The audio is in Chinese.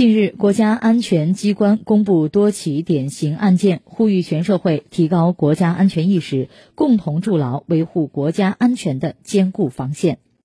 近日国家安全机关公布多起典型案件呼吁全社会提高国家安全意识共同筑牢维护国家安全的坚固防线。